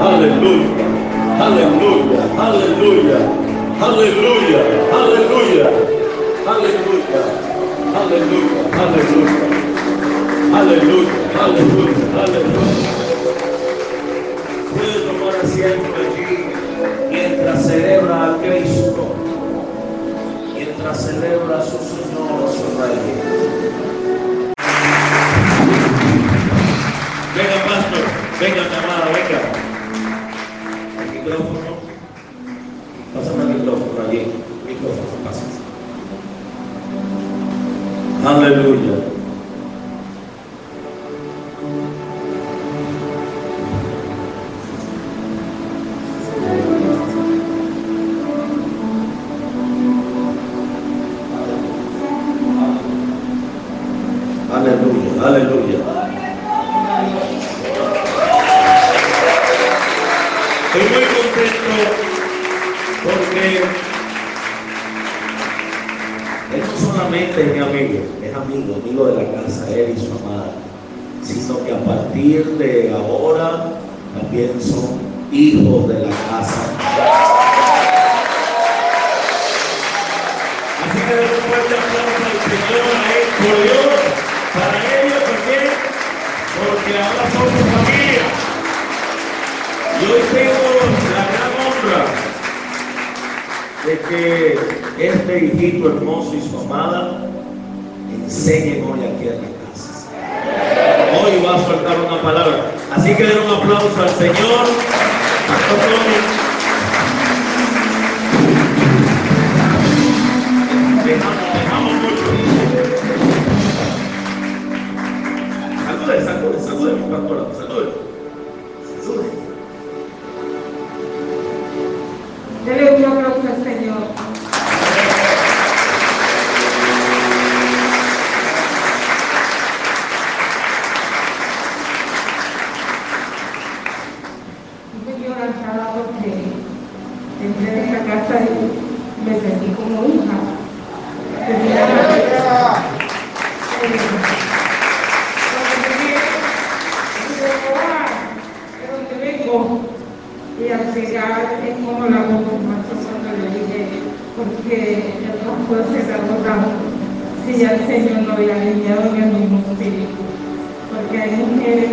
Aleluya, aleluya, aleluya, aleluya, aleluya, aleluya, aleluya, aleluya, aleluya, aleluya, aleluya. Puede tomar asiento allí mientras celebra a Cristo, mientras celebra a su Señor, su Rey. Venga, pastor, venga, llamada, venga. Aleluya. Me sentí como hija. Y al llegar como la voz más cuando le dije, porque yo no puedo ser agotado si ya el Señor no había alineado en el mismo espíritu. Porque hay mujeres,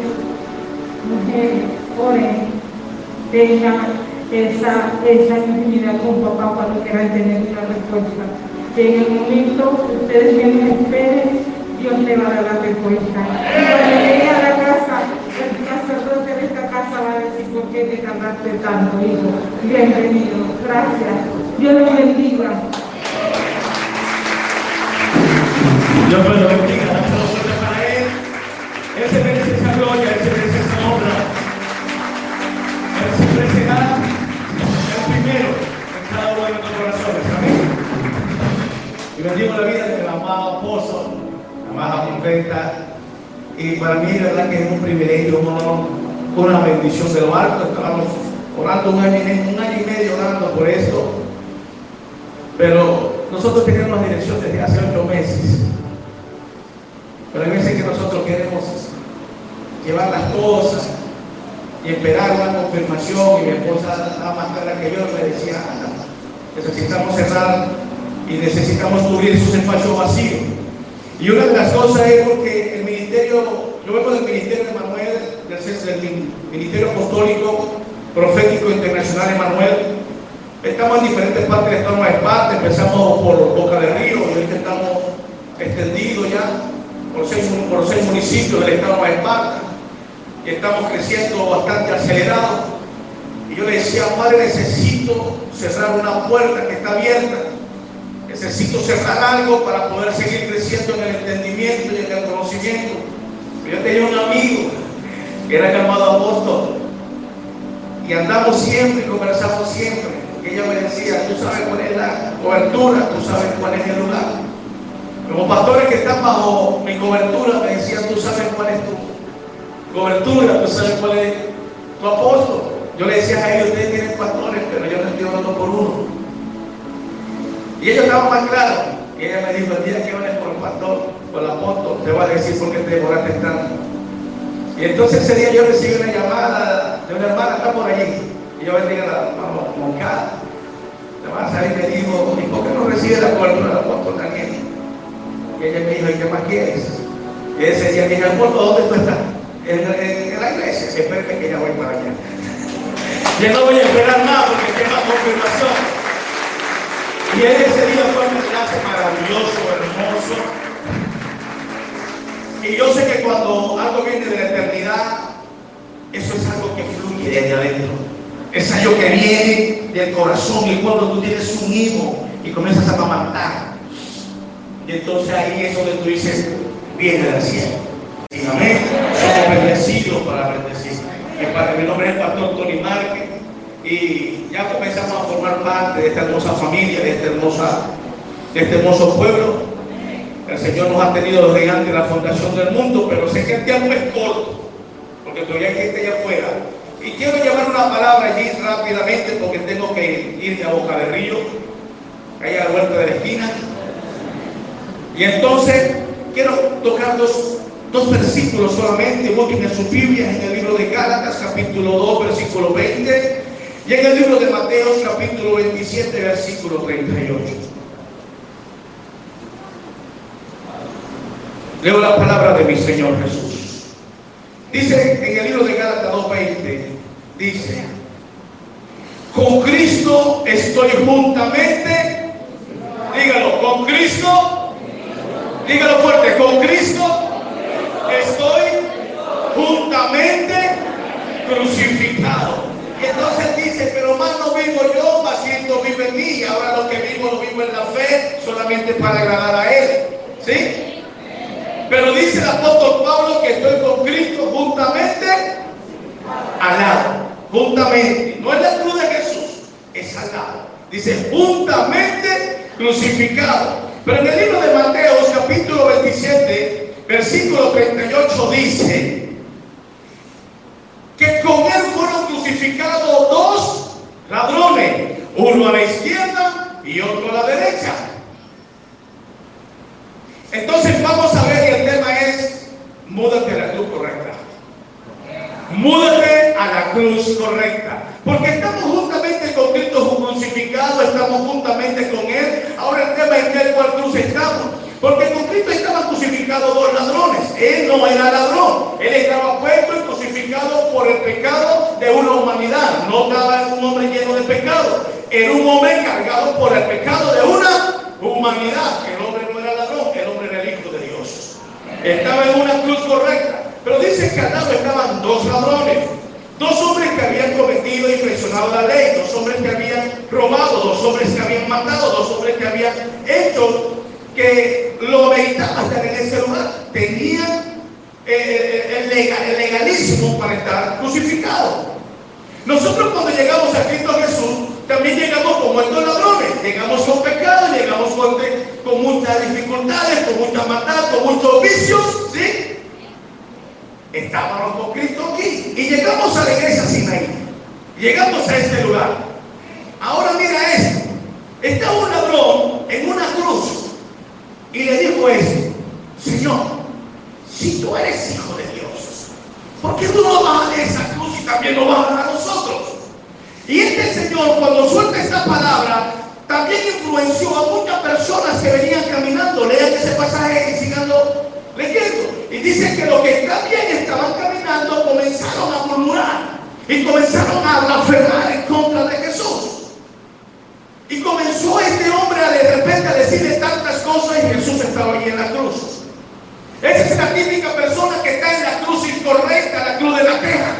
mujeres, oren, tengan esa, esa intimidad con papá cuando quieran tener una respuesta. Que en el momento que ustedes menos esperen, Dios le va a dar la respuesta. Y cuando llegue a la casa, el sacerdote de esta casa va a decir, ¿por qué te tardaste tanto, hijo? Bienvenido, gracias. Dios los bendiga. Dios me lo bendiga, para él. Bendigo la vida del amado apóstol, la amada profeta. Y para mí, de verdad que es un privilegio, un honor, una bendición de lo alto. Estábamos orando un año, un año y medio orando por esto. Pero nosotros tenemos la dirección desde hace ocho meses. Pero hay veces que nosotros queremos llevar las cosas y esperar una confirmación. Y mi esposa, estaba más clara que yo, me decía, "Ana, necesitamos cerrar y necesitamos cubrir esos espacios vacíos. Y una de las cosas es porque el ministerio, yo vengo del ministerio de Manuel, del, del Ministerio Apostólico Profético Internacional de Manuel. Estamos en diferentes partes del estado de Esparta, empezamos por Boca del Río y ahorita estamos extendidos ya por seis, seis municipios del estado de Esparta y estamos creciendo bastante acelerado. Y yo le decía, Padre, necesito cerrar una puerta que está abierta. Necesito cerrar algo para poder seguir creciendo en el entendimiento y en el conocimiento. Yo tenía un amigo que era llamado apóstol y andamos siempre y conversamos siempre. Ella me decía, tú sabes cuál es la cobertura, tú sabes cuál es el lugar. Los pastores que están bajo mi cobertura me decían, tú sabes cuál es tu cobertura, tú sabes cuál es tu apóstol. Yo le decía a ellos, ustedes tienen pastores, pero yo no estoy hablando por uno. Y ellos estaban más claros. Y ella me dijo, el día que ores por el pastor, por el apóstol, te va a decir por qué te demoraste tanto. Y entonces ese día yo recibí una llamada de una hermana, está por allí. Y yo bendiga a la hermana Moncada. La hermana y me dijo, ¿y por qué no recibe la cobertura del apóstol Daniel? Y ella me dijo, ¿y qué más quieres? Y ese día dije, apóstol, ¿dónde tú estás? En, en- en la iglesia. Espérate que ya voy para allá. Ya no voy a esperar más porque tengo confirmación. Y ese día fue un enlace maravilloso, hermoso. Y yo sé que cuando algo viene de la eternidad, eso es algo que fluye desde adentro. Es algo que viene del corazón. Y cuando tú tienes un hijo y comienzas a amamantar, y entonces ahí es donde tú dices, viene del cielo. Y amén. Somos bendecidos para bendecir. Mi nombre es Pastor Tony Márquez y ya comenzamos a formar parte de esta hermosa familia, de, esta hermosa, de este hermoso pueblo. El Señor nos ha tenido desde antes la fundación del mundo, pero sé que el tiempo es corto, porque todavía hay gente allá afuera. Y quiero llevar una palabra allí rápidamente porque tengo que irme a Boca de Río, ahí a la vuelta de la esquina. Y entonces quiero tocar dos, dos versículos solamente, busquen en sus Biblias en el libro de Gálatas, capítulo 2, versículo 20, y en el libro de Mateo, capítulo 27, versículo 38. Leo la palabra de mi Señor Jesús. Dice en el libro de Gálatas 2.20, dice, con Cristo estoy juntamente, dígalo, con Cristo Dígalo fuerte, con Cristo estoy juntamente crucificado. Entonces dice, pero más no vivo yo, más siento vive en mí. Ahora lo que vivo lo vivo en la fe, solamente para agradar a Él. ¿Sí? Pero dice el apóstol Pablo que estoy con Cristo juntamente al lado. Juntamente. No es la cruz de Jesús, es al lado. Dice, juntamente crucificado. Pero en el libro de Mateo, capítulo 27, versículo 38 dice que con él fueron crucificados dos ladrones, uno a la izquierda y otro a la derecha. Entonces vamos a ver y el tema es, múdate a la cruz correcta. Múdate a la cruz correcta. Porque estamos juntamente con Cristo crucificado, estamos juntamente con Él. Ahora el tema es en cuál cruz estamos. Porque con Cristo estaban crucificados dos ladrones. Él no era ladrón. Él estaba puesto y crucificado por el pecado de una humanidad. No estaba un hombre lleno de pecado. Era un hombre cargado por el pecado de una humanidad. El hombre no era ladrón, el hombre era el Hijo de Dios. Estaba en una cruz correcta. Pero dice que al lado estaban dos ladrones. Dos hombres que habían cometido y traicionado la ley, dos hombres que habían robado, dos hombres que habían matado, dos hombres que habían hecho que lo meditaban estar en ese lugar. Tenían eh, el, legalismo para estar crucificados. Nosotros cuando llegamos a Cristo Jesús, también llegamos como estos ladrones. Llegamos con pecado, llegamos con, con muchas dificultades, con muchas maldad, con muchos vicios, ¿sí? Estábamos con Cristo aquí y llegamos a la iglesia Sinaí. Llegamos a este lugar. Ahora mira esto. Está un ladrón en una cruz y le dijo esto, Señor, si tú eres hijo de Dios, ¿por qué tú no vas a esa cruz y también nos vas a nosotros? Y este Señor, cuando suelta esta palabra, también influenció a muchas personas que venían caminando. Lean ese pasaje y sigando leyendo. Y dice que los que también estaban caminando comenzaron a murmurar y comenzaron a blasfemar en contra de Jesús. Y comenzó este hombre a de repente a decirle tantas cosas y Jesús estaba ahí en la cruz. Esa es la típica persona que está en la cruz incorrecta, la cruz de la queja.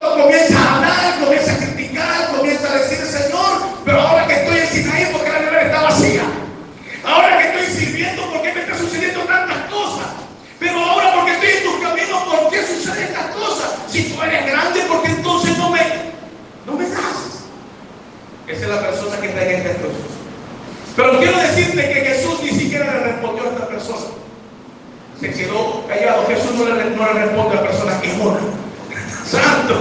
Comienza a hablar, comienza a criticar, comienza a decir, Señor, pero ahora que estoy en Sinaí porque la nevera está vacía. Ahora que estoy sirviendo, ¿por qué me está sucediendo tantas cosas? Pero ahora porque estoy en tus caminos, ¿por qué suceden estas cosas? Si tú eres grande, ¿por qué entonces no me, no me das? Esa es la persona que está en esta cruz. Pero quiero decirte que Jesús ni siquiera le respondió a esta persona. Se quedó callado. Jesús no le, no le responde a la persona que ora. Santo.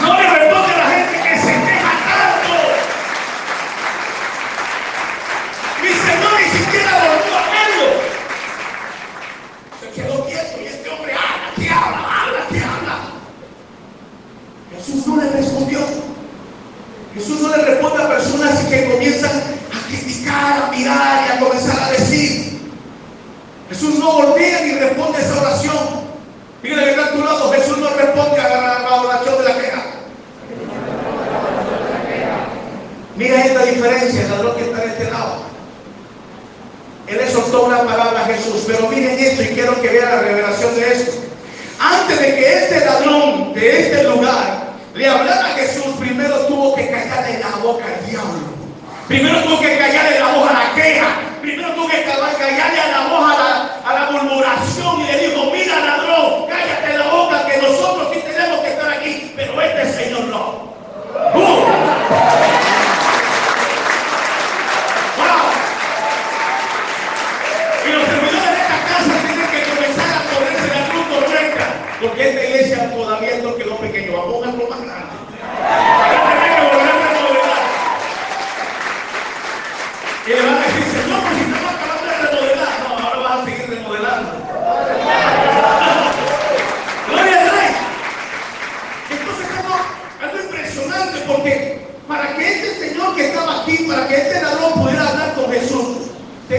No le responde a la gente que se queja tanto. Mi Señor ni siquiera volvió a verlo quedó quieto y este hombre habla, que habla, habla, que habla. Jesús no le respondió. Jesús no le responde a personas que comienzan a criticar, a mirar y a comenzar a. Jesús no volvía ni responde a esa oración. Mira que está tu lado, Jesús no responde a la, a la oración de la queja. Mira esta diferencia, el ladrón que está de este lado. Él le soltó una palabra a Jesús, pero miren esto y quiero que vean la revelación de esto. Antes de que este ladrón de este lugar le hablara a Jesús, primero tuvo que callarle la boca al diablo. Primero tuvo que callarle la boca a la queja. Primero tuvo que callarle a la boca este señor no.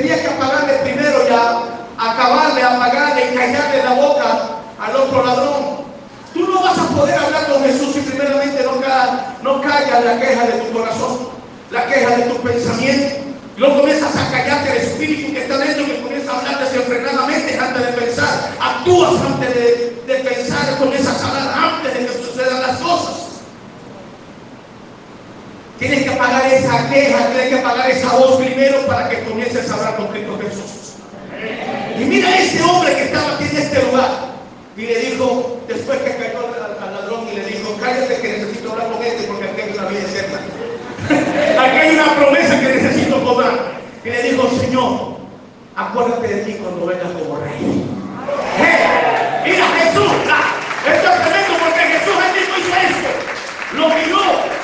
Tenía que apagarle primero ya, acabarle, apagarle y callarle la boca al otro ladrón. Tú no vas a poder hablar con Jesús si primeramente no, ca- no callas la queja de tu corazón, la queja de tu pensamiento. No comienzas a callarte el espíritu que está dentro, que comienza a hablar desenfrenadamente antes de pensar. Actúas antes de, de pensar, comienzas a hablar antes de que sucedan las cosas. Tienes que apagar esa queja, tienes que apagar esa voz primero para que comiences a hablar con Cristo Jesús. Y mira ese hombre que estaba aquí en este lugar. Y le dijo, después que cayó al, ladrón y le dijo, cállate que necesito hablar con este porque aquí hay una vida eterna. Aquí hay una promesa que necesito cobrar. Y le dijo, Señor, acuérdate de ti cuando vengas como rey. ¡Eh! Mira Jesús, ah, esto es tremendo porque Jesús él mismo hizo esto. Lo miró.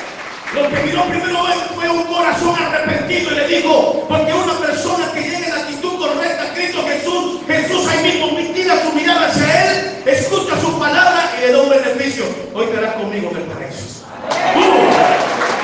Lo que miró primero fue un corazón arrepentido y le dijo, porque una persona que llegue en la actitud correcta a Cristo Jesús, Jesús ahí mismo tira su mirada hacia él, escucha su palabra y le da un beneficio. Hoy te harás conmigo el paraíso. ¡Uh!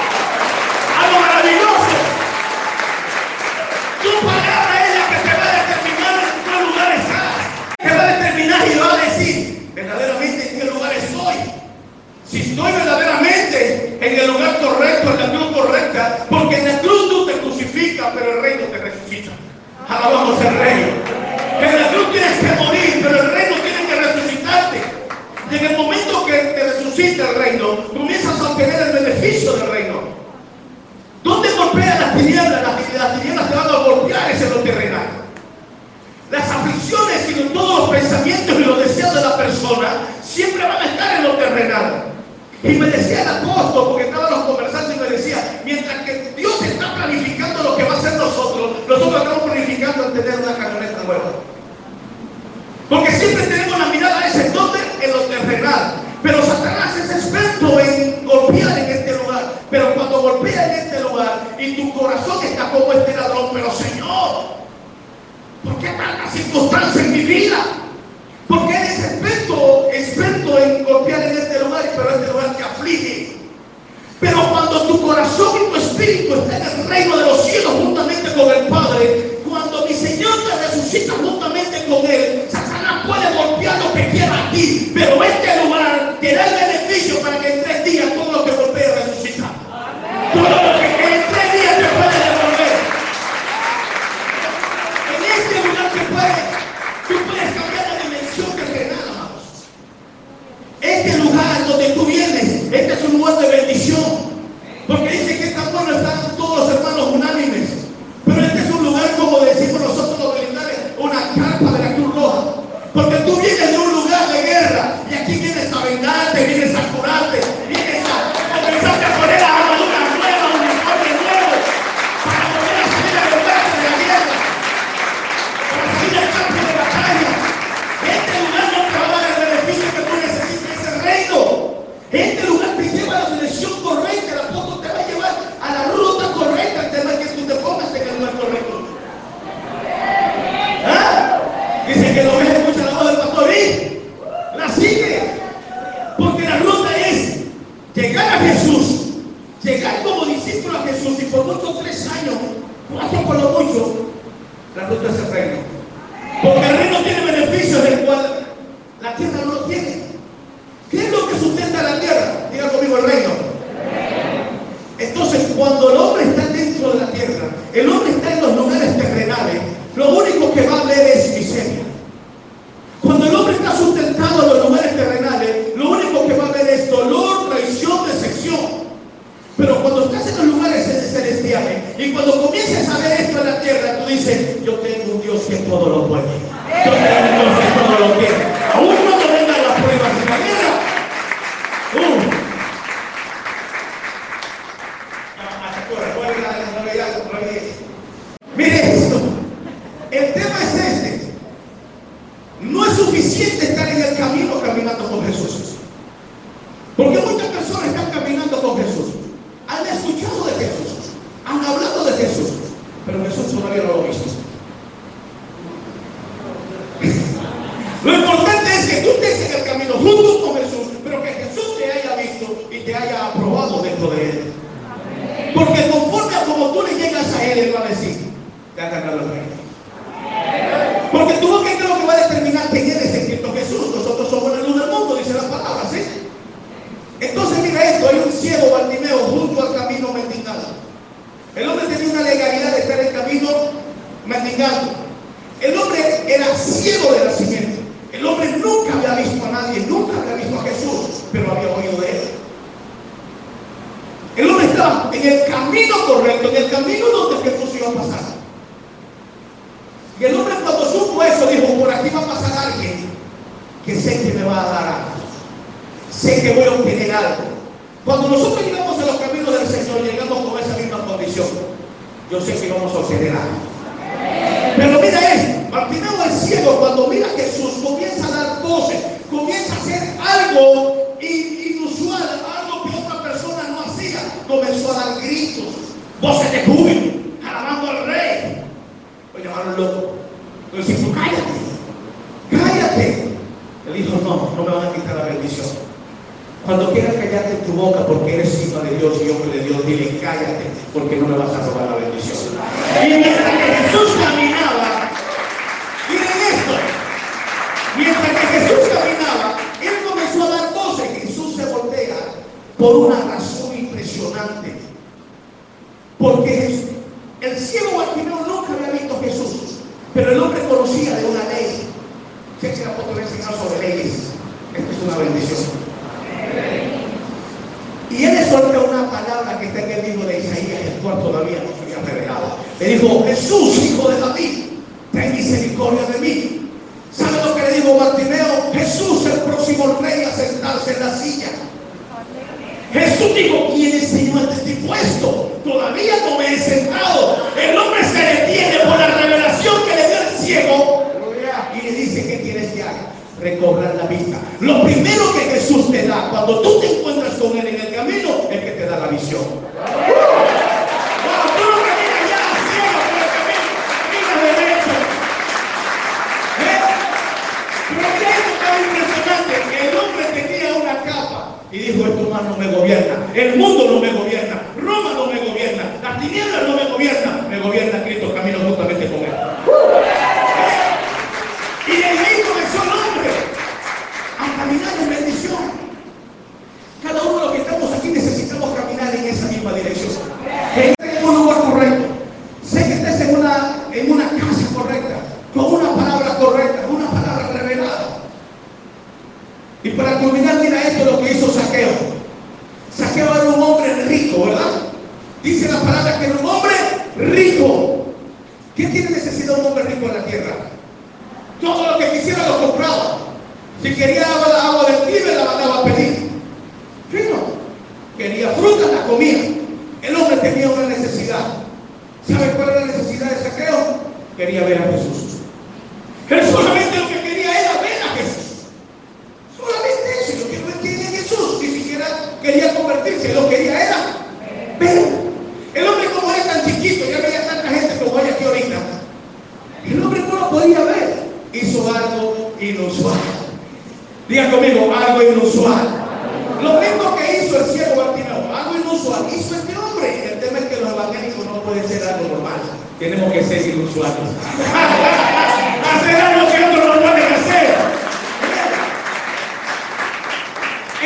Por una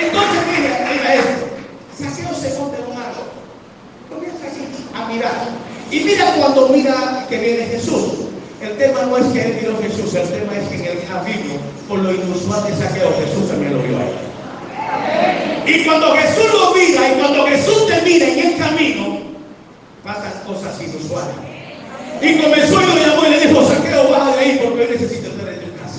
Entonces, mira, mira esto. Saqueo se monta en un árbol. Comienza allí a mirar. Y mira cuando mira que viene Jesús. El tema no es que él vio Jesús, el tema es que en el camino, por lo inusual de saqueo, Jesús también lo vio a él. Y cuando Jesús lo mira, y cuando Jesús te mira en el camino, pasan cosas inusuales. Y comenzó y lo llamó y le dijo, saqueo, baja de ahí porque hoy necesito estar en tu casa.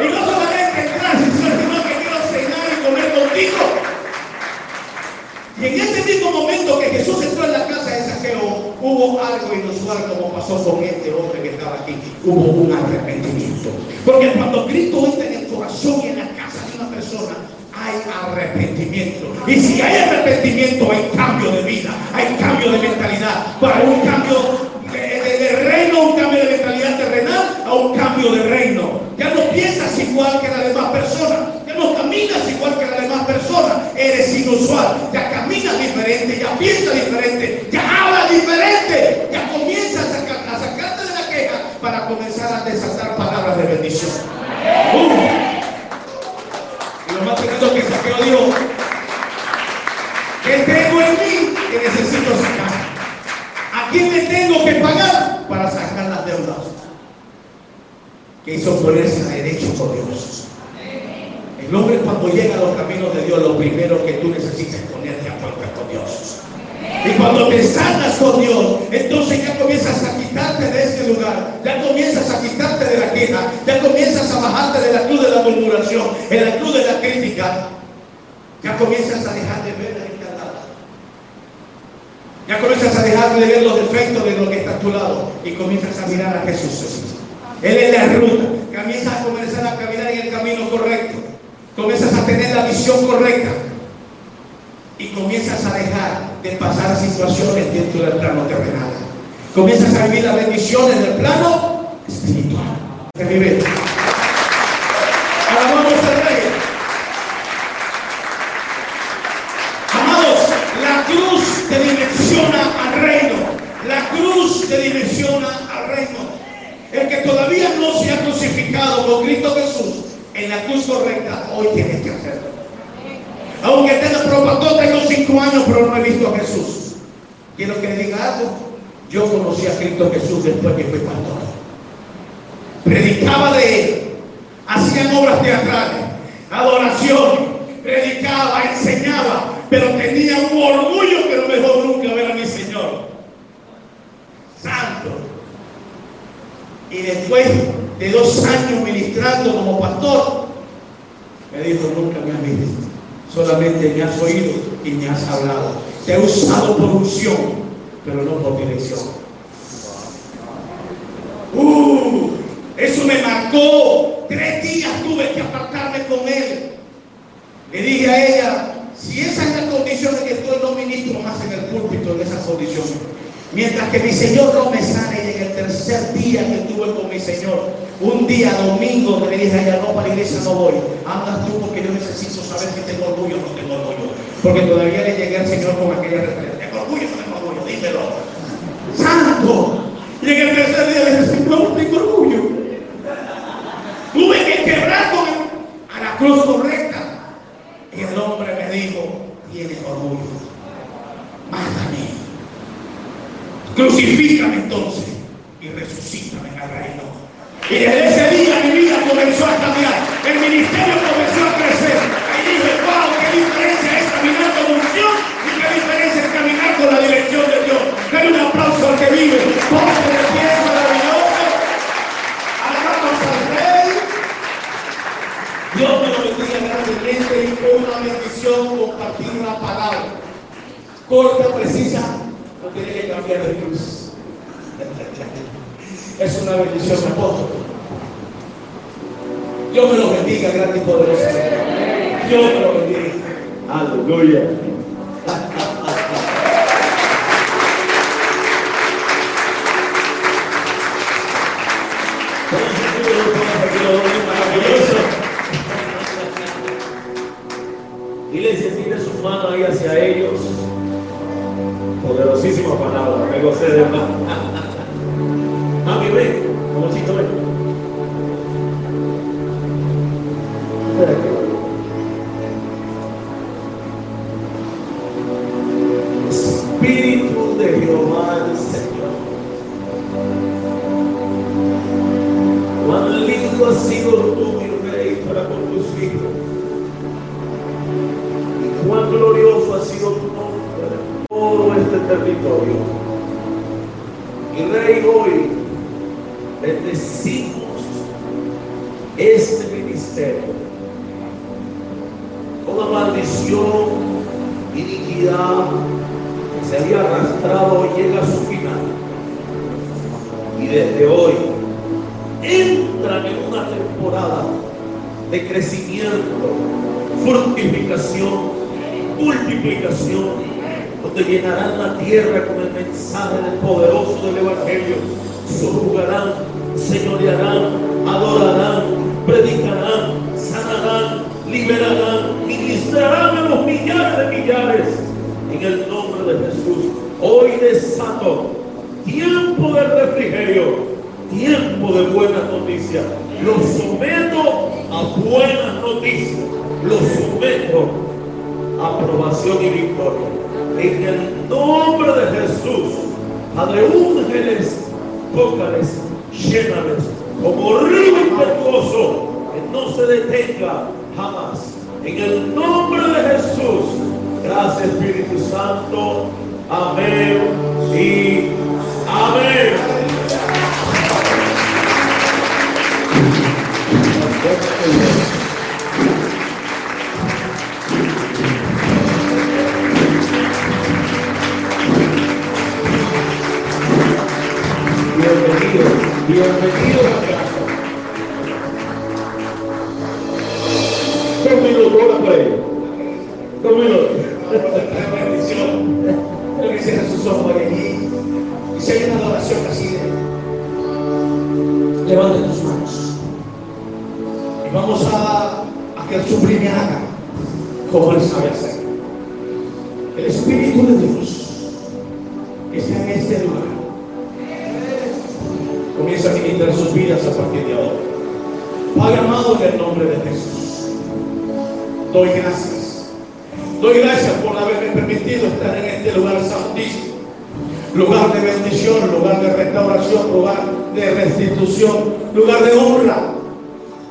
Y no solamente entrar, sino que quiero cenar y comer contigo. Y en ese mismo momento que Jesús entró en la casa de Saqueo, hubo algo inusual como pasó con este hombre que estaba aquí. Hubo un arrepentimiento. Porque cuando Cristo entra en el corazón y en la casa de una persona, hay arrepentimiento. Y si hay arrepentimiento, hay cambio de vida, hay cambio de mentalidad. Para un cambio de, de- de reino, un cambio de mentalidad terrenal a un cambio de reino. Ya no piensas igual que las demás personas. Ya no caminas igual que las demás personas. Eres inusual. Ya caminas diferente, ya piensas diferente, ya hablas diferente. Ya comienzas a, saca- a sacarte de la queja para comenzar a desatar palabras de bendición. Uh. Y lo más tremendo que Saqueo dijo, ¿qué tengo en mí que necesito sacar? ¿A quién le tengo que pagar para sacar las deudas? Que hizo ponerse a derecho con Dios. El hombre cuando llega a los caminos de Dios, lo primero que tú necesitas es ponerte a cuenta con Dios. Y cuando te sanas con Dios, entonces ya comienzas a quitarte de ese lugar, ya comienzas a quitarte de la queja, ya comienzas a bajarte de la cruz de la murmuración, en la cruz de la crítica, ya comienzas a dejar de ver a este al lado. Ya comienzas a dejar de ver los defectos de lo que está a tu lado y comienzas a mirar a Jesús. Él es la ruta. Comienzas a comenzar a caminar en el camino correcto. Comienzas a tener la visión correcta. Y comienzas a dejar de pasar situaciones dentro del plano terrenal. Comienzas a vivir las bendiciones del plano espiritual. Que vive. Alabamos al Rey. Amados, la cruz te dimensiona al reino. La cruz te dimensiona al reino. El que todavía no se ha crucificado con Cristo Jesús en la cruz correcta, hoy tienes que hacerlo. Aunque tenga, pero pastor, tengo cinco años, a Jesús. Quiero que le diga algo. Yo conocí a Cristo Jesús después que fui pastor. Predicaba de él. Hacían obras teatrales, adoración, predicaba, enseñaba, pero tenía un orgullo que no me dejó nunca ver a mi Señor. Santo. Y después de dos años ministrando como pastor, me dijo, nunca me has visto, solamente me has oído y me has hablado. Te he usado por unción, pero no por dirección. Uh, eso me marcó. Tres días tuve que apartarme con él. Le dije a ella, si esa es la condición en que estoy, no ministro más en el púlpito en esas condiciones. Mientras que mi Señor no me sane y en el tercer día que estuve con mi Señor, un día domingo le dije a ella, no, para la iglesia no voy. Andas tú porque yo necesito saber si tengo orgullo o no tengo orgullo. Porque todavía le llegué al Señor con aquella referencia. ¿Tengo orgullo no tengo orgullo? Dímelo. Santo. Y en el tercer día le dije, no tengo orgullo. Tuve que quebrar con a la cruz correcta. Y el hombre me dijo, tienes orgullo. Mátame. Crucifícame entonces y resucítame en el reino. Y desde ese día mi vida comenzó a cambiar. El ministerio corta, precisa, no tiene que cambiar de cruz. Es una bendición, apóstol. Dios me lo bendiga, grande y poderoso. Dios me lo bendiga. Aleluya. Me gocé de más. Mami, ven. Ven aquí. Espíritu de Jehová iglesia. Cuán lindo has sido tú, mi rey, para con tus hijos. Y cuán glorioso ha sido tu nombre en todo este territorio. Y rey,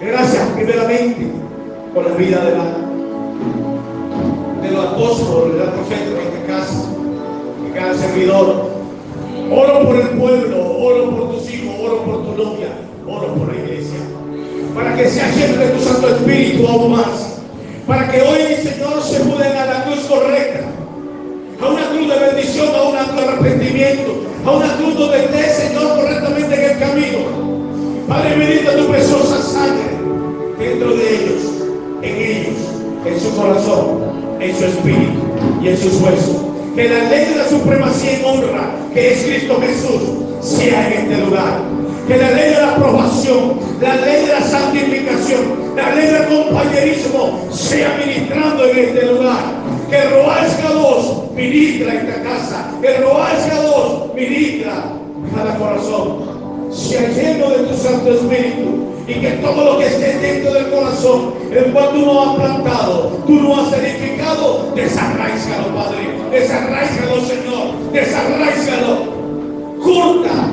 Gracias primeramente por la vida de, la, de los apóstoles, de la profeta en esta casa, de cada servidor. Oro por el pueblo, oro por tus hijos, oro por tu novia, oro por la iglesia. Para que sea lleno de tu Santo Espíritu aún más. Para que hoy, Señor, se muden a la cruz correcta. A una cruz de bendición, a una cruz de arrepentimiento. A una cruz donde esté, Señor, correctamente en el camino. Padre, bendita tu preciosa sangre dentro de ellos, en ellos, en su corazón, en su espíritu y en sus huesos. Que la ley de la supremacía y honra, que es Cristo Jesús, sea en este lugar. Que la ley de la aprobación, la ley de la santificación, la ley del compañerismo sea ministrando en este lugar. Que Roás K2 ministra esta casa. Que Roás K2 ministra cada corazón. Sea lleno de tu Santo Espíritu y que todo lo que esté dentro del corazón, el cual tú no has plantado, tú no has edificado, desarraízalo, Padre, desarraízalo, Señor, desarraízalo. Corta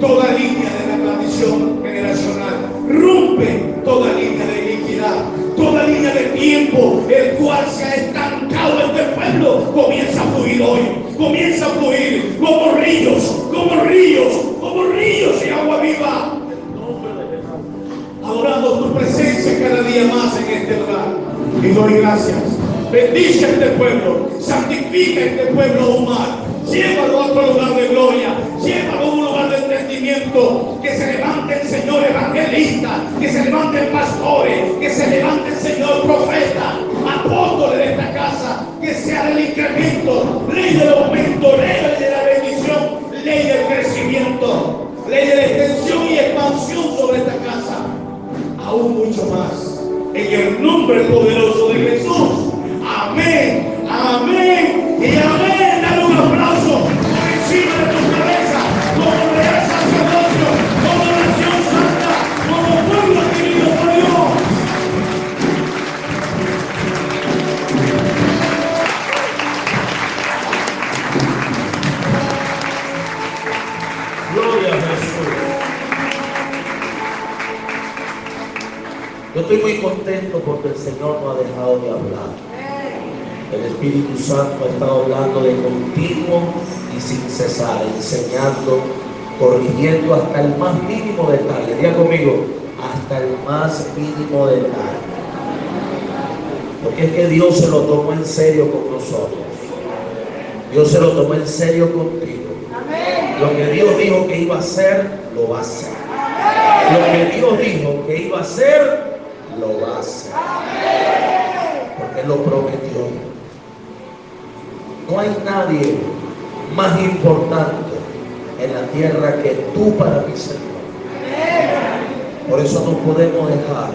toda línea de la maldición generacional, rompe toda línea de iniquidad, toda línea de tiempo, el cual se ha estancado este pueblo, comienza a fluir hoy, comienza a fluir como ríos, como ríos, como ríos de agua viva adorando tu presencia cada día más en este lugar. Y doy gracias. Bendice a este pueblo, santifica este pueblo más. Llévalo a otro lugar de gloria, llévalo a un lugar de entendimiento. Que se levanten, Señor, evangelistas, que se levanten pastores, que se levanten, Señor, profetas, apóstoles de esta casa. Que sea el incremento, ley del aumento, ley de la bendición, ley del crecimiento, ley de la extensión y expansión sobre esta casa aún mucho más. En el nombre poderoso de Jesús. Amén, amén y amén. Estoy muy contento porque el Señor no ha dejado de hablar. El Espíritu Santo ha estado hablando de continuo y sin cesar, enseñando, corrigiendo hasta el más mínimo detalle. Diga conmigo, hasta el más mínimo detalle. Porque es que Dios se lo tomó en serio con nosotros. Dios se lo tomó en serio contigo. Lo que Dios dijo que iba a hacer, lo va a hacer. Lo que Dios dijo que iba a hacer, lo va a hacer. Porque lo prometió. No hay nadie más importante en la tierra que tú para mi Señor. Por eso no podemos dejar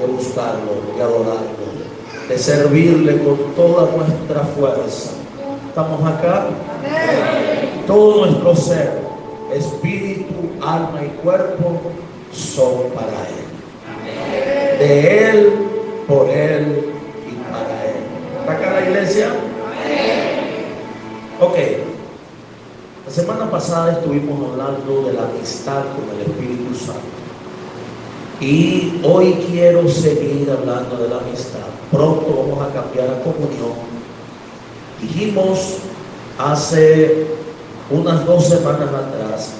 de buscarlo, de adorarlo, de servirle con toda nuestra fuerza. ¿Estamos acá? Todo nuestro ser, espíritu, alma y cuerpo son para Él. De Él, por Él y para Él. ¿Está acá la iglesia? Ok. La semana pasada estuvimos hablando de la amistad con el Espíritu Santo. Y hoy quiero seguir hablando de la amistad. Pronto vamos a cambiar a comunión. Dijimos hace unas dos semanas atrás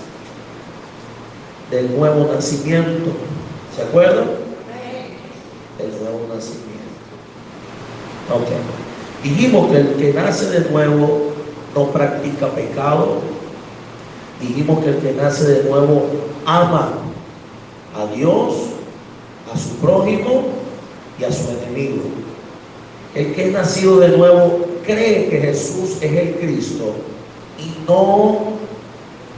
del nuevo nacimiento. ¿Se acuerdan? El nuevo nacimiento. Ok. Dijimos que el que nace de nuevo no practica pecado. Dijimos que el que nace de nuevo ama a Dios, a su prójimo y a su enemigo. El que es nacido de nuevo cree que Jesús es el Cristo y no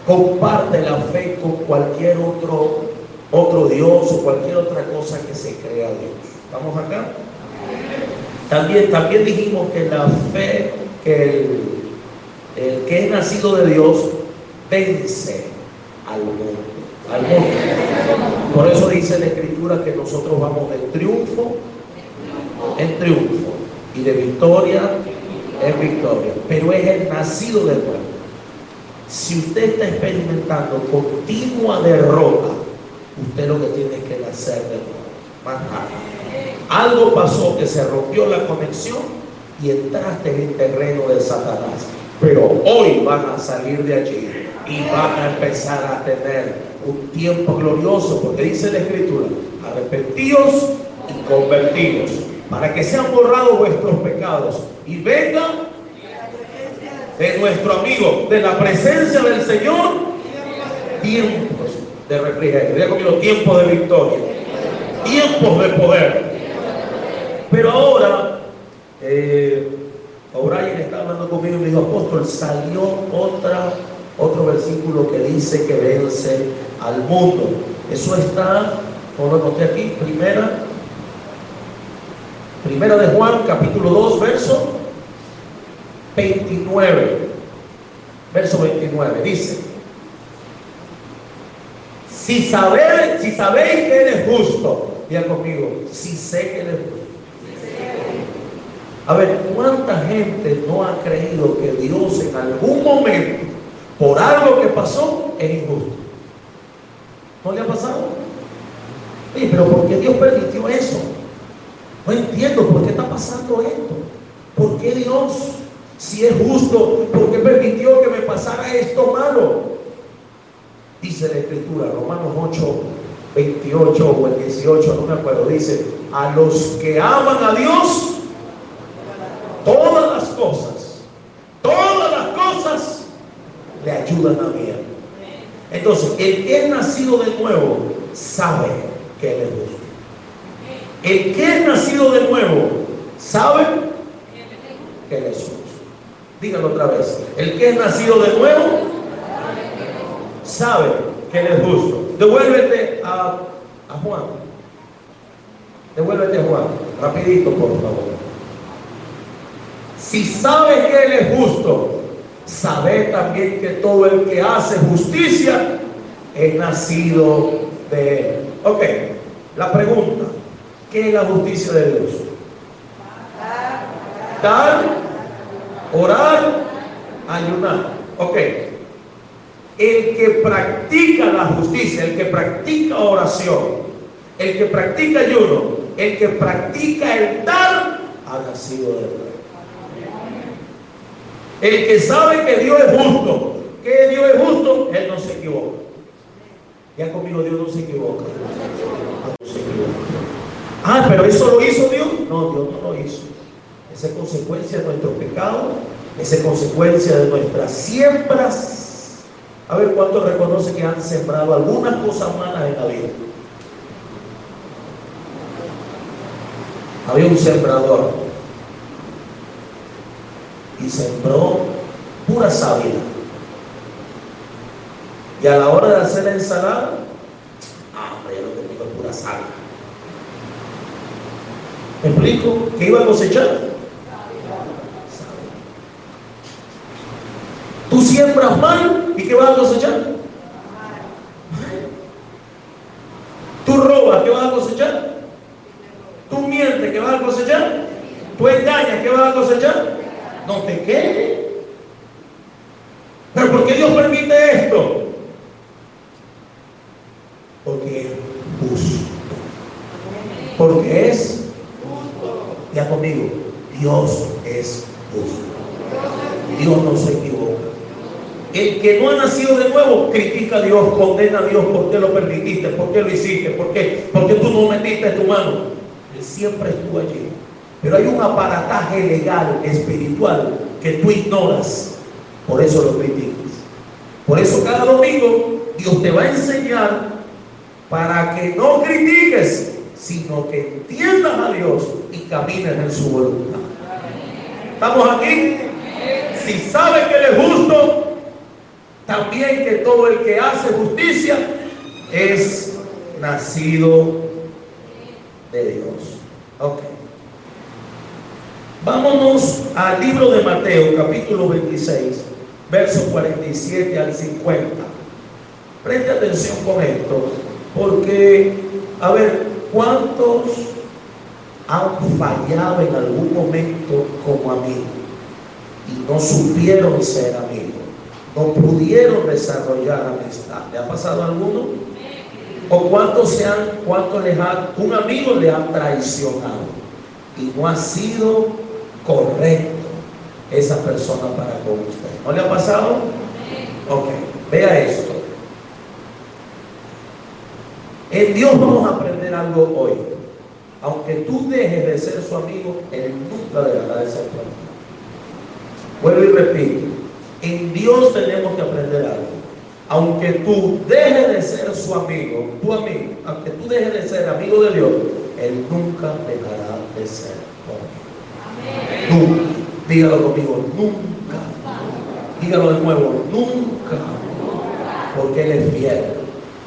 comparte la fe con cualquier otro, otro Dios o cualquier otra cosa que se crea Dios. ¿Vamos acá? También, también dijimos que la fe, que el, que es nacido de Dios vence al mundo. Al mundo. Por eso dice la escritura que nosotros vamos de triunfo en triunfo y de victoria en victoria. Pero es el nacido de nuevo. Si usted está experimentando continua derrota, usted lo que tiene es que nacer de nuevo. Algo pasó que se rompió la conexión y entraste en el terreno de Satanás. Pero hoy van a salir de allí y van a empezar a tener un tiempo glorioso, porque dice la Escritura, arrepentíos y convertidos, para que sean borrados vuestros pecados y vengan de nuestro amigo, de la presencia del Señor, tiempos de refrigerio. Diga tiempos de victoria, tiempos de poder. Pero ahora, eh, O'Brien está hablando conmigo y me dijo, apóstol, salió otra, otro versículo que dice que vence al mundo. Eso está, como lo noté aquí, primera, primera de Juan, capítulo 2, verso 29. Verso 29, dice, si sabéis, si sabéis que Él es justo, diga conmigo, si sé que es justo. A ver, ¿cuánta gente no ha creído que Dios en algún momento, por algo que pasó, es injusto? ¿No le ha pasado? Oye, pero ¿por qué Dios permitió eso? No entiendo por qué está pasando esto. ¿Por qué Dios, si es justo, por qué permitió que me pasara esto malo? Dice la Escritura, Romanos 8, 28 o el 18, no me acuerdo, dice, a los que aman a Dios, todas las cosas, todas las cosas le ayudan a bien. Entonces, el que es nacido de nuevo sabe que Él es justo. El que es nacido de nuevo sabe que Él es justo. Díganlo otra vez. El que es nacido de nuevo sabe que Él es justo. Devuélvete a, a Juan. Devuélvete a Juan. Rapidito, por favor. Si sabes que Él es justo, sabe también que todo el que hace justicia es nacido de Él. Ok, la pregunta, ¿qué es la justicia de Dios? Dar, orar, ayunar. Ok, El que practica la justicia, el que practica oración, el que practica ayuno, el que practica el dar, ha nacido de nuevo. El que sabe que Dios es justo, que Dios es justo, él no se equivoca. Ya conmigo Dios no se equivoca. Se equivoca. Ah, pero eso lo hizo Dios. No, Dios no lo hizo. Esa es consecuencia de nuestro pecado, esa es consecuencia de nuestras siembras. A ver cuántos reconoce que han sembrado algunas cosas malas en la vida. Había un sembrador y sembró pura sábila. Y a la hora de hacer la ensalada, ah, hombre, ya lo que tengo es pura sábila. ¿Me explico? ¿Qué iba a cosechar? Tú siembras mal y ¿qué vas a cosechar? Tú robas, ¿qué vas a cosechar? Tú mientes, ¿qué vas a cosechar? Tú engañas, ¿qué vas a cosechar? No te quejes. ¿Pero por qué Dios permite esto? Porque es justo. Porque es ya conmigo, Dios es justo. Dios no se equivoca. El que no ha nacido de nuevo critica a Dios, condena a Dios por qué lo permitiste, por qué lo hiciste, por qué, por qué tú no metiste tu mano. Él siempre estuvo allí. Pero hay un aparataje legal, espiritual, que tú ignoras. Por eso lo criticas. Por eso cada domingo Dios te va a enseñar para que no critiques, sino que entiendas a Dios y camines en su voluntad. ¿Estamos aquí? Si sabes que Él es justo, también que todo el que hace justicia es nacido de Dios. Ok. Vámonos al libro de Mateo, capítulo 26, versos 47 al 50. Preste atención con esto, porque, a ver, ¿cuántos han fallado en algún momento como amigos y no supieron ser amigos? No pudieron desarrollar amistad. ¿Le ha pasado a alguno? ¿O cuántos se han, cuántos les ha, un amigo le ha traicionado y no ha sido correcto esa persona para con usted? ¿No le ha pasado? Ok, vea esto. En Dios vamos a aprender algo hoy. Aunque tú dejes de ser su amigo, Él nunca dejará de ser tu amigo. Vuelvo y repito. En Dios tenemos que aprender algo. Aunque tú dejes de ser su amigo, tu amigo, aunque tú dejes de ser amigo de Dios, Él nunca dejará de ser tu amigo. Nunca. Dígalo conmigo, nunca. Dígalo de nuevo, nunca. Porque Él es fiel,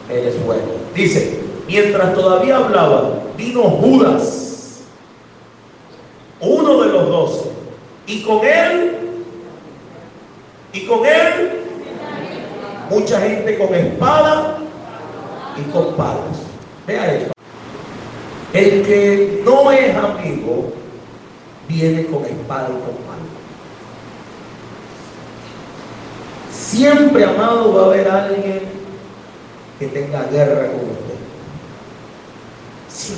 Él es bueno. Dice, mientras todavía hablaba, vino Judas, uno de los doce, y con él, y con él, mucha gente con espada y con palos. Vea esto. El que no es amigo viene con espada y con palos. Siempre, amado, va a haber alguien que tenga guerra con usted. Sí.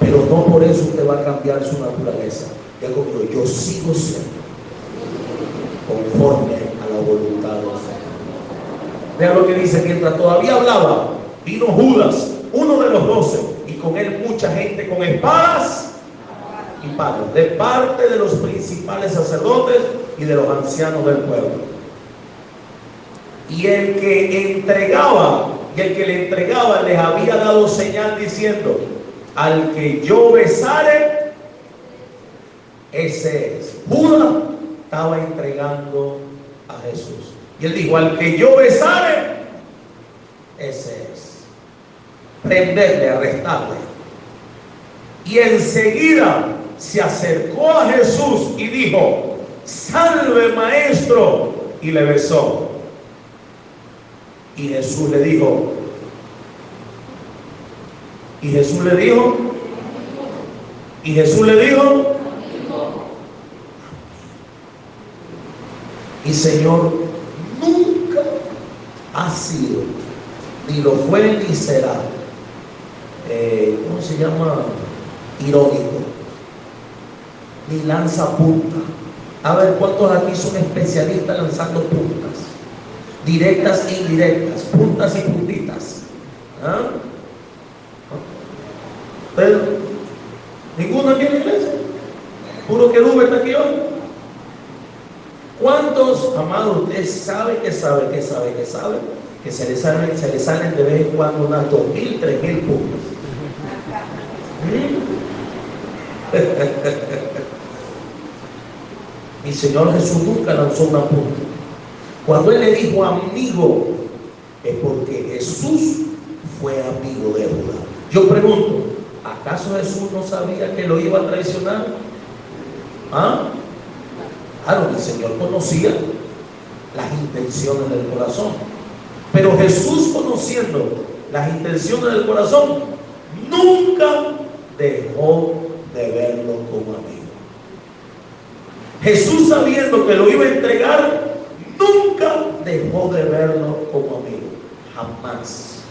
Pero no por eso usted va a cambiar su naturaleza. Ya como yo sigo siendo conforme a la voluntad de Dios. Vea lo que dice, mientras todavía hablaba, vino Judas, uno de los doce, y con él mucha gente con espadas y palos, de parte de los principales sacerdotes y de los ancianos del pueblo. Y el que entregaba, y el que le entregaba les había dado señal diciendo, al que yo besare, ese es. Judas estaba entregando a Jesús. Y él dijo, al que yo besare, ese es. Prenderle, arrestarle. Y enseguida se acercó a Jesús y dijo, salve maestro, y le besó. Y Jesús le dijo, y Jesús le dijo, y Jesús le dijo, y Señor, nunca ha sido, ni lo fue ni será. Eh, ¿Cómo se llama? Irónico. Ni lanza punta. A ver cuántos aquí son especialistas lanzando puntas. Directas e indirectas, puntas y puntitas. ¿Ah? Pero, ninguno aquí en la iglesia. Puro que está aquí hoy. ¿Cuántos, amados, usted sabe que sabe, que sabe, que sabe, que se le salen, se le salen de vez en cuando unas dos mil, tres mil puntos? ¿Mm? Mi Señor Jesús nunca lanzó una punta. Cuando Él le dijo amigo, es porque Jesús fue amigo de Judá. Yo pregunto, ¿acaso Jesús no sabía que lo iba a traicionar? ¿Ah? Claro, el Señor conocía las intenciones del corazón. Pero Jesús conociendo las intenciones del corazón, nunca dejó de verlo como amigo. Jesús sabiendo que lo iba a entregar, nunca dejó de verlo como amigo. Jamás.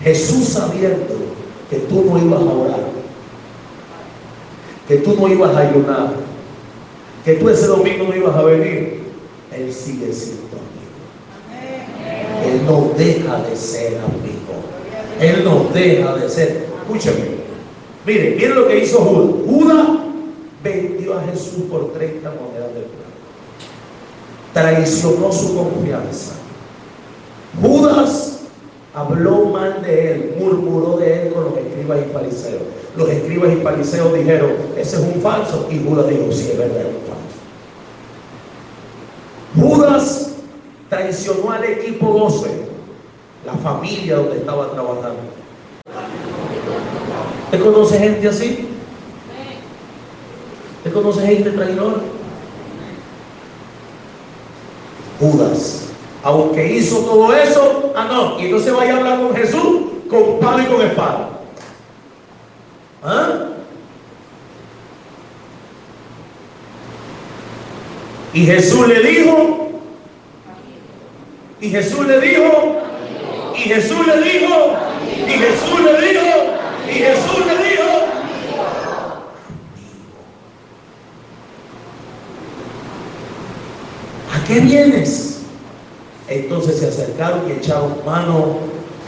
Jesús sabiendo que tú no ibas a orar, que tú no ibas a ayunar, que tú ese domingo no ibas a venir, Él sigue siendo amigo. Él no deja de ser amigo. Él no deja de ser. Escúchame. Mire, miren lo que hizo Judas. Judas vendió a Jesús por 30 monedas de plata. Traicionó su confianza. Judas habló mal de él, murmuró de él con los escribas y fariseos. Los escribas y fariseos dijeron, ese es un falso. Y Judas dijo, sí, es verdad. Judas traicionó al equipo 12, la familia donde estaba trabajando. ¿Usted conoce gente así? ¿Usted conoce gente traidora? Judas, aunque hizo todo eso, ah no, y no se vaya a hablar con Jesús con palo y con espada. ¿Ah? Y Jesús le dijo, y Jesús le dijo, y Jesús le dijo, y Jesús le dijo, y Jesús le dijo. ¿A qué vienes? Entonces se acercaron y echaron mano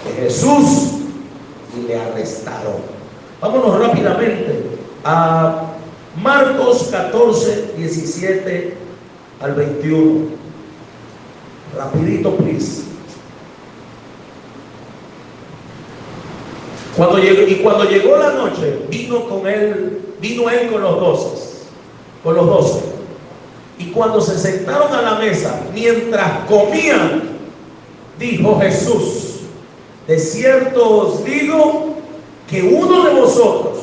de Jesús y le arrestaron. Vámonos rápidamente a Marcos 14, 17 al 21. Rapidito, please. Cuando llegó, y cuando llegó la noche, vino con él, vino él con los doce, con los doce. Y cuando se sentaron a la mesa, mientras comían, dijo Jesús, de cierto os digo que uno de vosotros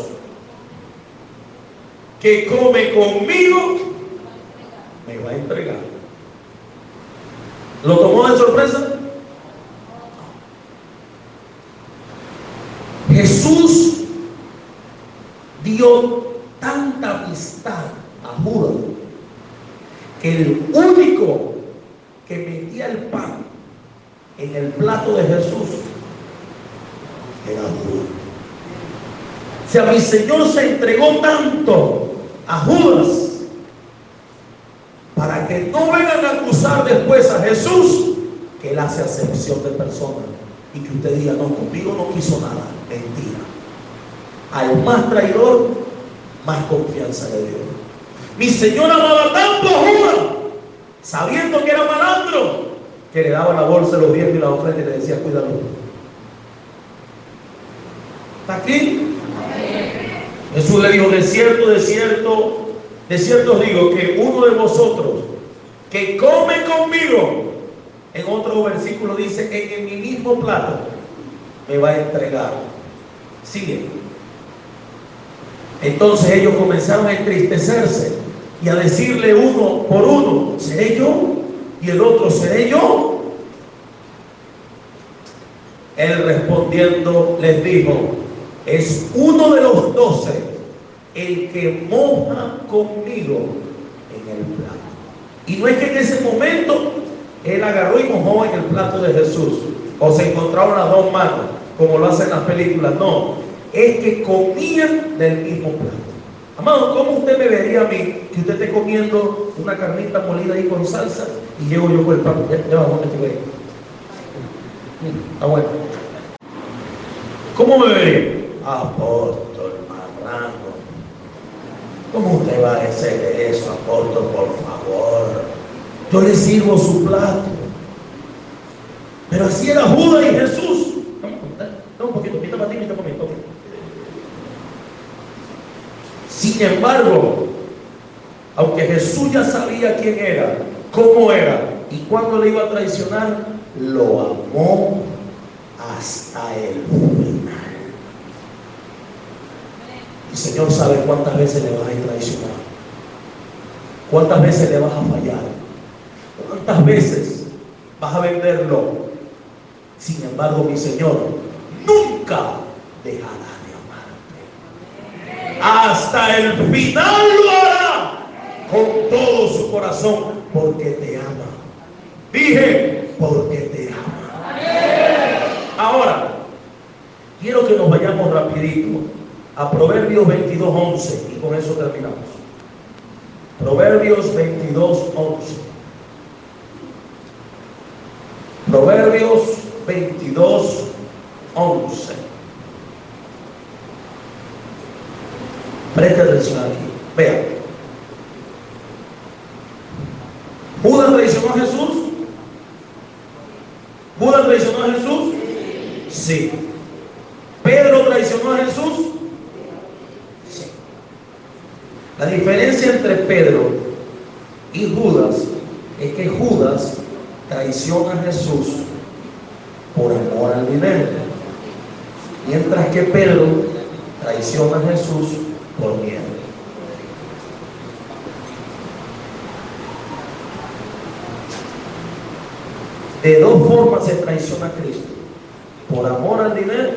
que come conmigo me va a entregar. ¿Lo tomó de sorpresa? Jesús dio tanta amistad a Judas que el único que metía el pan en el plato de Jesús era Judas. O sea, mi Señor se entregó tanto a Judas para que no vengan a acusar después a Jesús que él hace acepción de personas y que usted diga, no, conmigo no quiso nada. Mentira. Al más traidor, más confianza le dio. Mi Señor amaba tanto a Judas, sabiendo que era malandro, que le daba la bolsa, los diez y la ofrenda y le decía, cuídalo. ¿Está aquí? Jesús le dijo, de cierto, de cierto, de cierto os digo que uno de vosotros que come conmigo, en otro versículo dice, en, mi mismo plato, me va a entregar. Sigue. Entonces ellos comenzaron a entristecerse y a decirle uno por uno, ¿seré yo? Y el otro, ¿seré yo? Él respondiendo les dijo, es uno de los doce el que moja conmigo en el plato. Y no es que en ese momento Él agarró y mojó en el plato de Jesús. O se encontraron las dos manos, como lo hacen las películas. No, es que comían del mismo plato. Amado, ¿cómo usted me vería a mí que usted esté comiendo una carnita molida ahí con salsa y llego yo con el plato? Ya, ya vamos, este güey. Está bueno. ¿Cómo me vería? Apóstol, marrano. ¿Cómo usted va a hacer eso, apóstol, por favor? Yo le sirvo su plato. Pero así era Judas y Jesús. Un poquito, para ti. Sin embargo, aunque Jesús ya sabía quién era, cómo era y cuándo le iba a traicionar, lo amó hasta el final. El Señor sabe cuántas veces le vas a traicionar, cuántas veces le vas a fallar, cuántas veces vas a venderlo. Sin embargo, mi Señor nunca dejará de amarte. Hasta el final lo hará con todo su corazón porque te ama. Dije, porque te ama. Ahora, quiero que nos vayamos rapidito a Proverbios 22, 11 y con eso terminamos. Proverbios 22, 11. Proverbios 22, 11. Preste atención aquí. Vean. ¿Judas traicionó a Jesús? ¿Judas traicionó a Jesús? Sí. ¿Pedro traicionó a Jesús? Sí. La diferencia entre Pedro y Judas es que Judas traiciona a Jesús por amor al dinero, mientras que Pedro traiciona a Jesús por miedo. De dos formas se traiciona a Cristo, por amor al dinero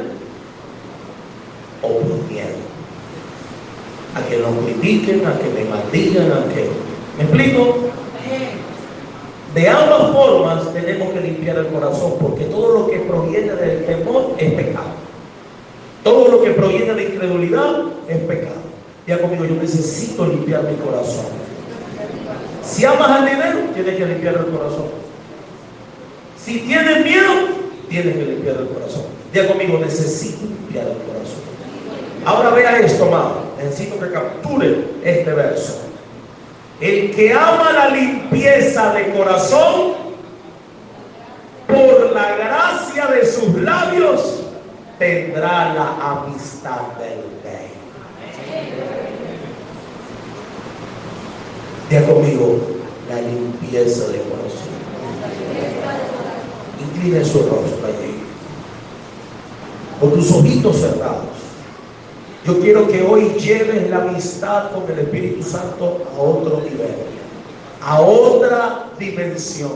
o por miedo. A que nos critiquen, a que me maldigan, a que... ¿Me explico? De ambas formas tenemos que limpiar el corazón, porque todo lo que proviene del temor es pecado. Todo lo que proviene de incredulidad es pecado. Ya conmigo, yo necesito limpiar mi corazón. Si amas al dinero, tienes que limpiar el corazón. Si tienes miedo, tienes que limpiar el corazón. Ya conmigo, necesito limpiar el corazón. Ahora vea esto, amado. Necesito que capture este verso. El que ama la limpieza de corazón, por la gracia de sus labios, tendrá la amistad del rey. Ya conmigo, la limpieza de corazón. Incline su rostro allí. Con tus ojitos cerrados. Yo quiero que hoy lleves la amistad con el Espíritu Santo a otro nivel, a otra dimensión.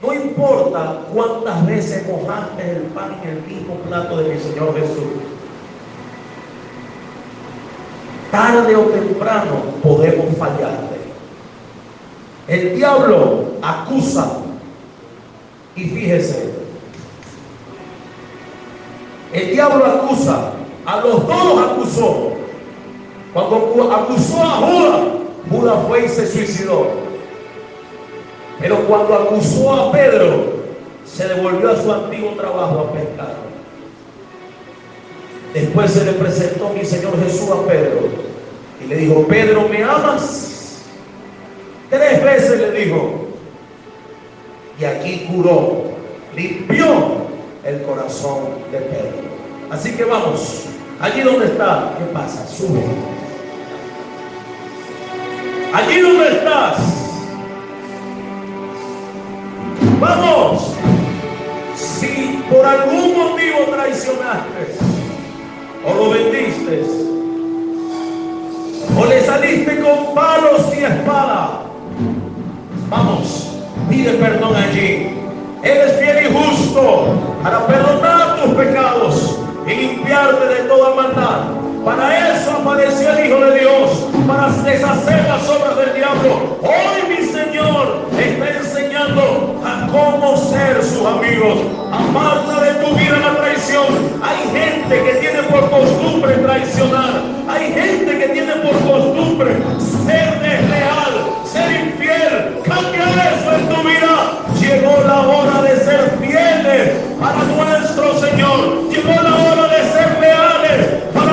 No importa cuántas veces mojaste el pan en el mismo plato de mi Señor Jesús. Tarde o temprano podemos fallarle. El diablo acusa. Y fíjese, el diablo acusa a los dos acusó. Cuando acusó a Judas, Judas fue y se suicidó. Pero cuando acusó a Pedro, se devolvió a su antiguo trabajo a pescar. Después se le presentó mi Señor Jesús a Pedro y le dijo, Pedro, ¿me amas? Tres veces le dijo. Y aquí curó, limpió el corazón de Pedro. Así que vamos, allí donde está, ¿qué pasa? Sube. Allí donde estás. Vamos. Si por algún motivo traicionaste o lo vendiste o le saliste con palos y espada, vamos, pide perdón allí. Él es fiel y justo para perdonar tus pecados y limpiarte de toda maldad. Para eso apareció el Hijo de Dios, para deshacer las obras del diablo. Hoy mi Señor está enseñando a cómo ser sus amigos. Aparta de tu vida la traición. Hay gente que tiene por costumbre traicionar. Hay gente que tiene por costumbre ser desleal, ser infiel. Cambia eso en tu vida. Llegó la hora de ser fieles para nuestro Señor. Llegó la hora de ser leales para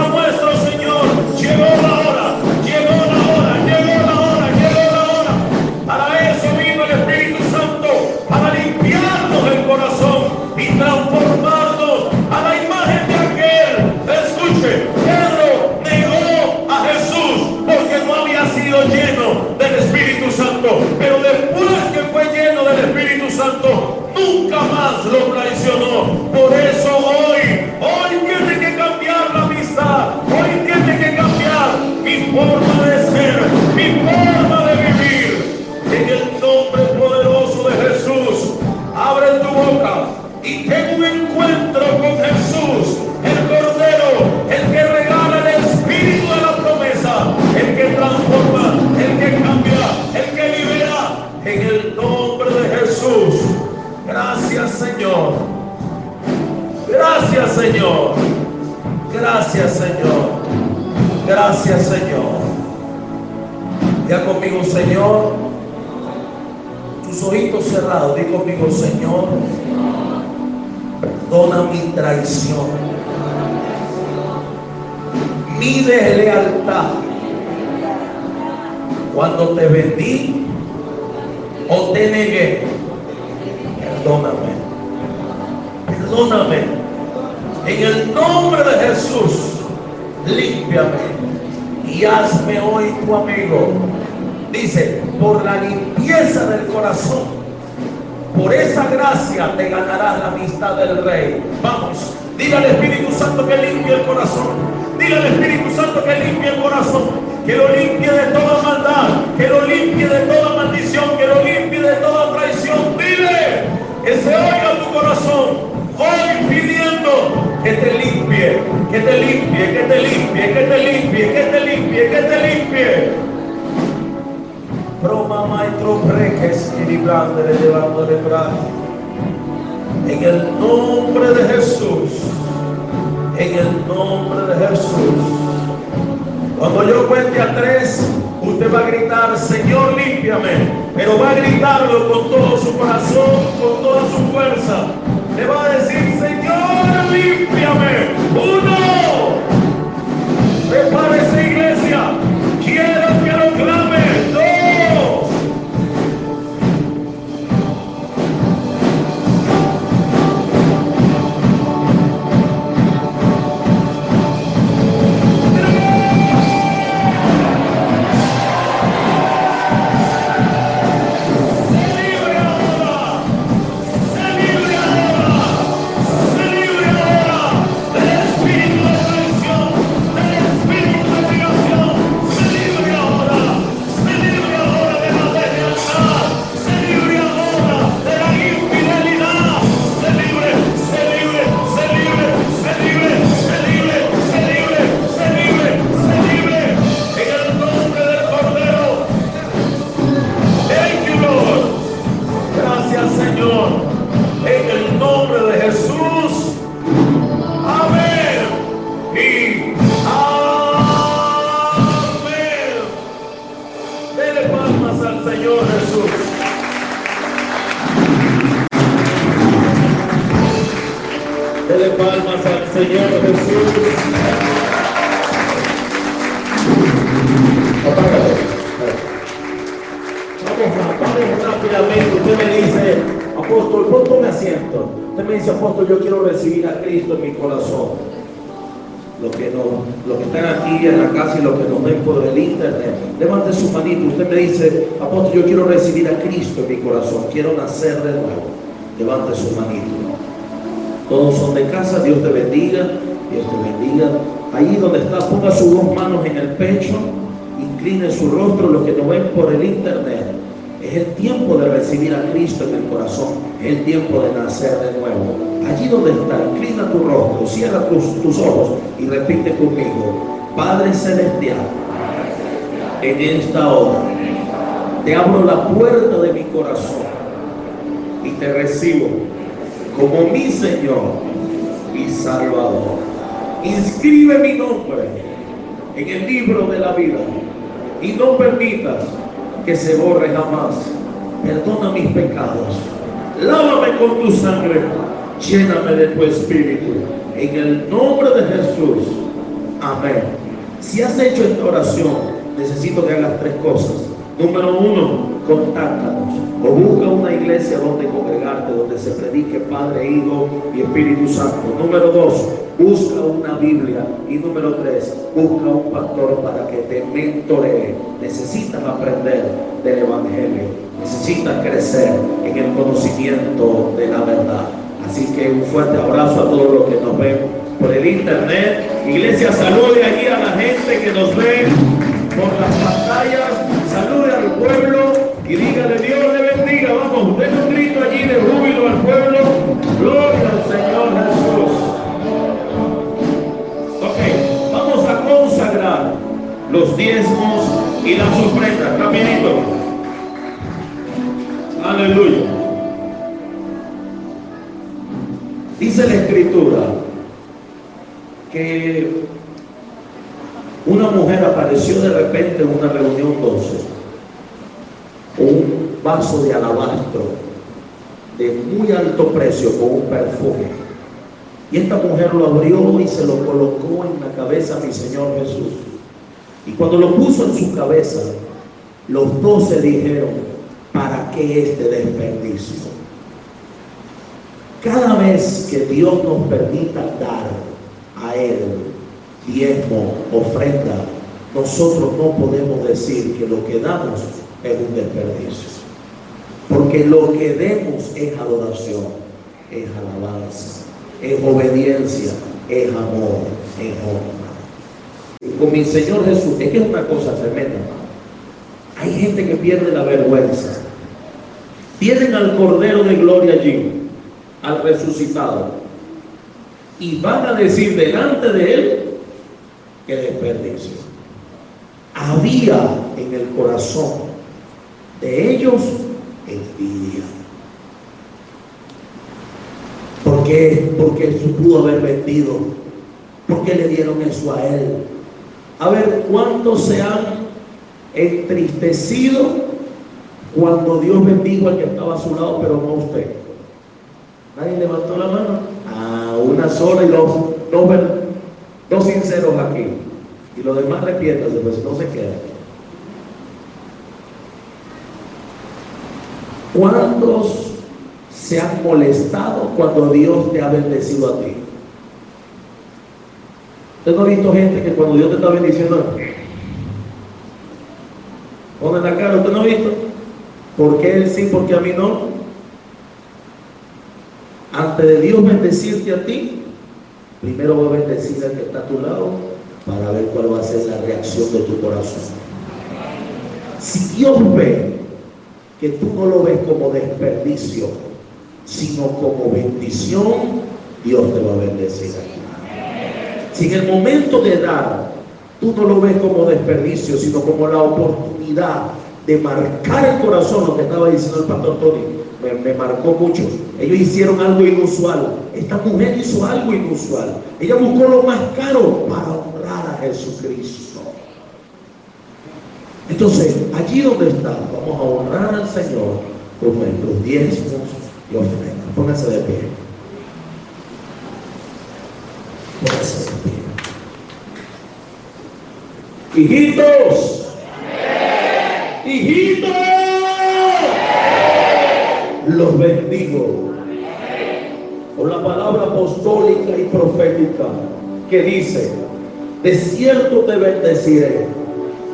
recibir a Cristo en el corazón, el tiempo de nacer de nuevo. Allí donde está, inclina tu rostro, cierra tus, ojos y repite conmigo, Padre Celestial, en esta hora te abro la puerta de mi corazón y te recibo como mi Señor y Salvador. Inscribe mi nombre en el libro de la vida y no permitas que se borre jamás Perdona mis pecados. Lávame con tu sangre. Lléname de tu espíritu. En el nombre de Jesús. Amén. Si has hecho esta oración, necesito que hagas tres cosas. Número uno, contáctanos o busca una iglesia donde congregarte, donde se predique Padre, Hijo y Espíritu Santo. Número dos, busca una Biblia. Y número tres, busca un pastor para que te mentoree. Necesitas aprender del Evangelio. Necesitas crecer en el conocimiento de la verdad. Así que un fuerte abrazo a todos los que nos ven por el internet. Iglesia, salude allí a la gente que nos ve por las pantallas salude al pueblo y dígale Dios le bendiga. Vamos, den un grito allí de júbilo al pueblo. Gloria al Señor diezmos y las ofrendas. Rapidito. Aleluya. Dice la escritura que una mujer apareció de repente en una reunión 12 con un vaso de alabastro de muy alto precio con un perfume. Y esta mujer lo abrió y se lo colocó en la cabeza a mi Señor Jesús. Y cuando lo puso en su cabeza, los doce dijeron, ¿para qué este desperdicio? Cada vez que Dios nos permita dar a Él diezmo, ofrenda, nosotros no podemos decir que lo que damos es un desperdicio. Porque lo que demos es adoración, es alabanza, es obediencia, es amor, es honra. Con mi Señor Jesús, es que es una cosa tremenda. Hay gente que pierde la vergüenza. Tienen al Cordero de Gloria allí, al resucitado, y van a decir delante de Él que desperdicio. Había en el corazón de ellos envidia. ¿Por qué? Porque Jesús pudo haber vendido. ¿Por qué le dieron eso a él? A ver, ¿cuántos se han entristecido cuando Dios bendijo al que estaba a su lado, pero no a usted? ¿Nadie levantó la mano? Ah, una sola y dos, dos, dos sinceros aquí. Y los demás arrepiéntanse, pues no se queda. ¿Cuántos se han molestado cuando Dios te ha bendecido a ti? ¿Usted no ha visto gente que cuando Dios te está bendiciendo, pone la cara, ¿usted no ha visto? ¿Por qué él sí, porque a mí no? Antes de Dios bendecirte a ti, primero va a bendecir al que está a tu lado para ver cuál va a ser la reacción de tu corazón. Si Dios ve que tú no lo ves como desperdicio, sino como bendición, Dios te va a bendecir. Si en el momento de dar, tú no lo ves como desperdicio, sino como la oportunidad de marcar el corazón, lo que estaba diciendo el pastor Tony, me, me, marcó mucho. Ellos hicieron algo inusual. Esta mujer hizo algo inusual. Ella buscó lo más caro para honrar a Jesucristo. Entonces, allí donde está, vamos a honrar al Señor con nuestros diezmos y ofrendas. Póngase de pie. Póngase de pie. Hijitos. Hijitos. Los bendigo. Con la palabra apostólica y profética que dice, de cierto te bendeciré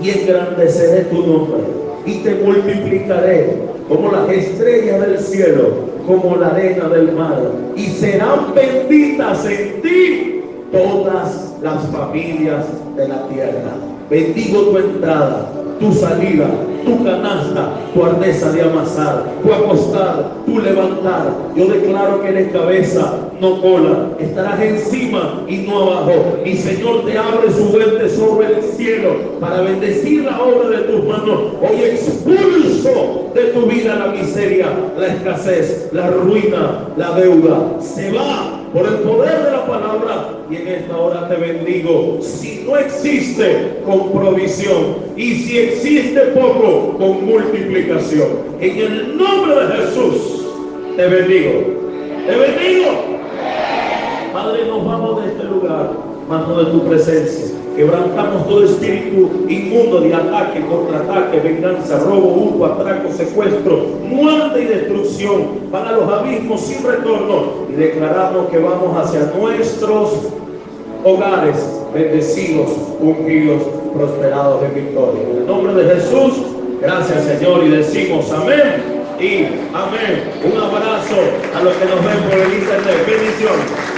y engrandeceré tu nombre y te multiplicaré como las estrellas del cielo, como la arena del mar, y serán benditas en ti todas las familias de la tierra. Bendigo tu entrada, tu salida, tu canasta, tu arnesa de amasar, tu acostar, tu levantar. Yo declaro que eres cabeza, no cola. Estarás encima y no abajo. Mi Señor te abre su fuente sobre el cielo para bendecir la obra de tus manos. Hoy expulso de tu vida la miseria, la escasez, la ruina, la deuda. Se va por el poder de la palabra y en esta hora te bendigo. Si no existe, con provisión. Y si existe poco, con multiplicación. En el nombre de Jesús, te bendigo. Te bendigo. Padre, nos vamos de este lugar, mano de tu presencia. Quebrantamos todo espíritu inmundo de ataque, contraataque, venganza, robo, hurto, atraco, secuestro, muerte y destrucción para los abismos sin retorno. Y declaramos que vamos hacia nuestros hogares bendecidos, ungidos, prosperados en victoria. En el nombre de Jesús, gracias Señor y decimos amén y amén. Un abrazo a los que nos ven por el internet. Bendiciones.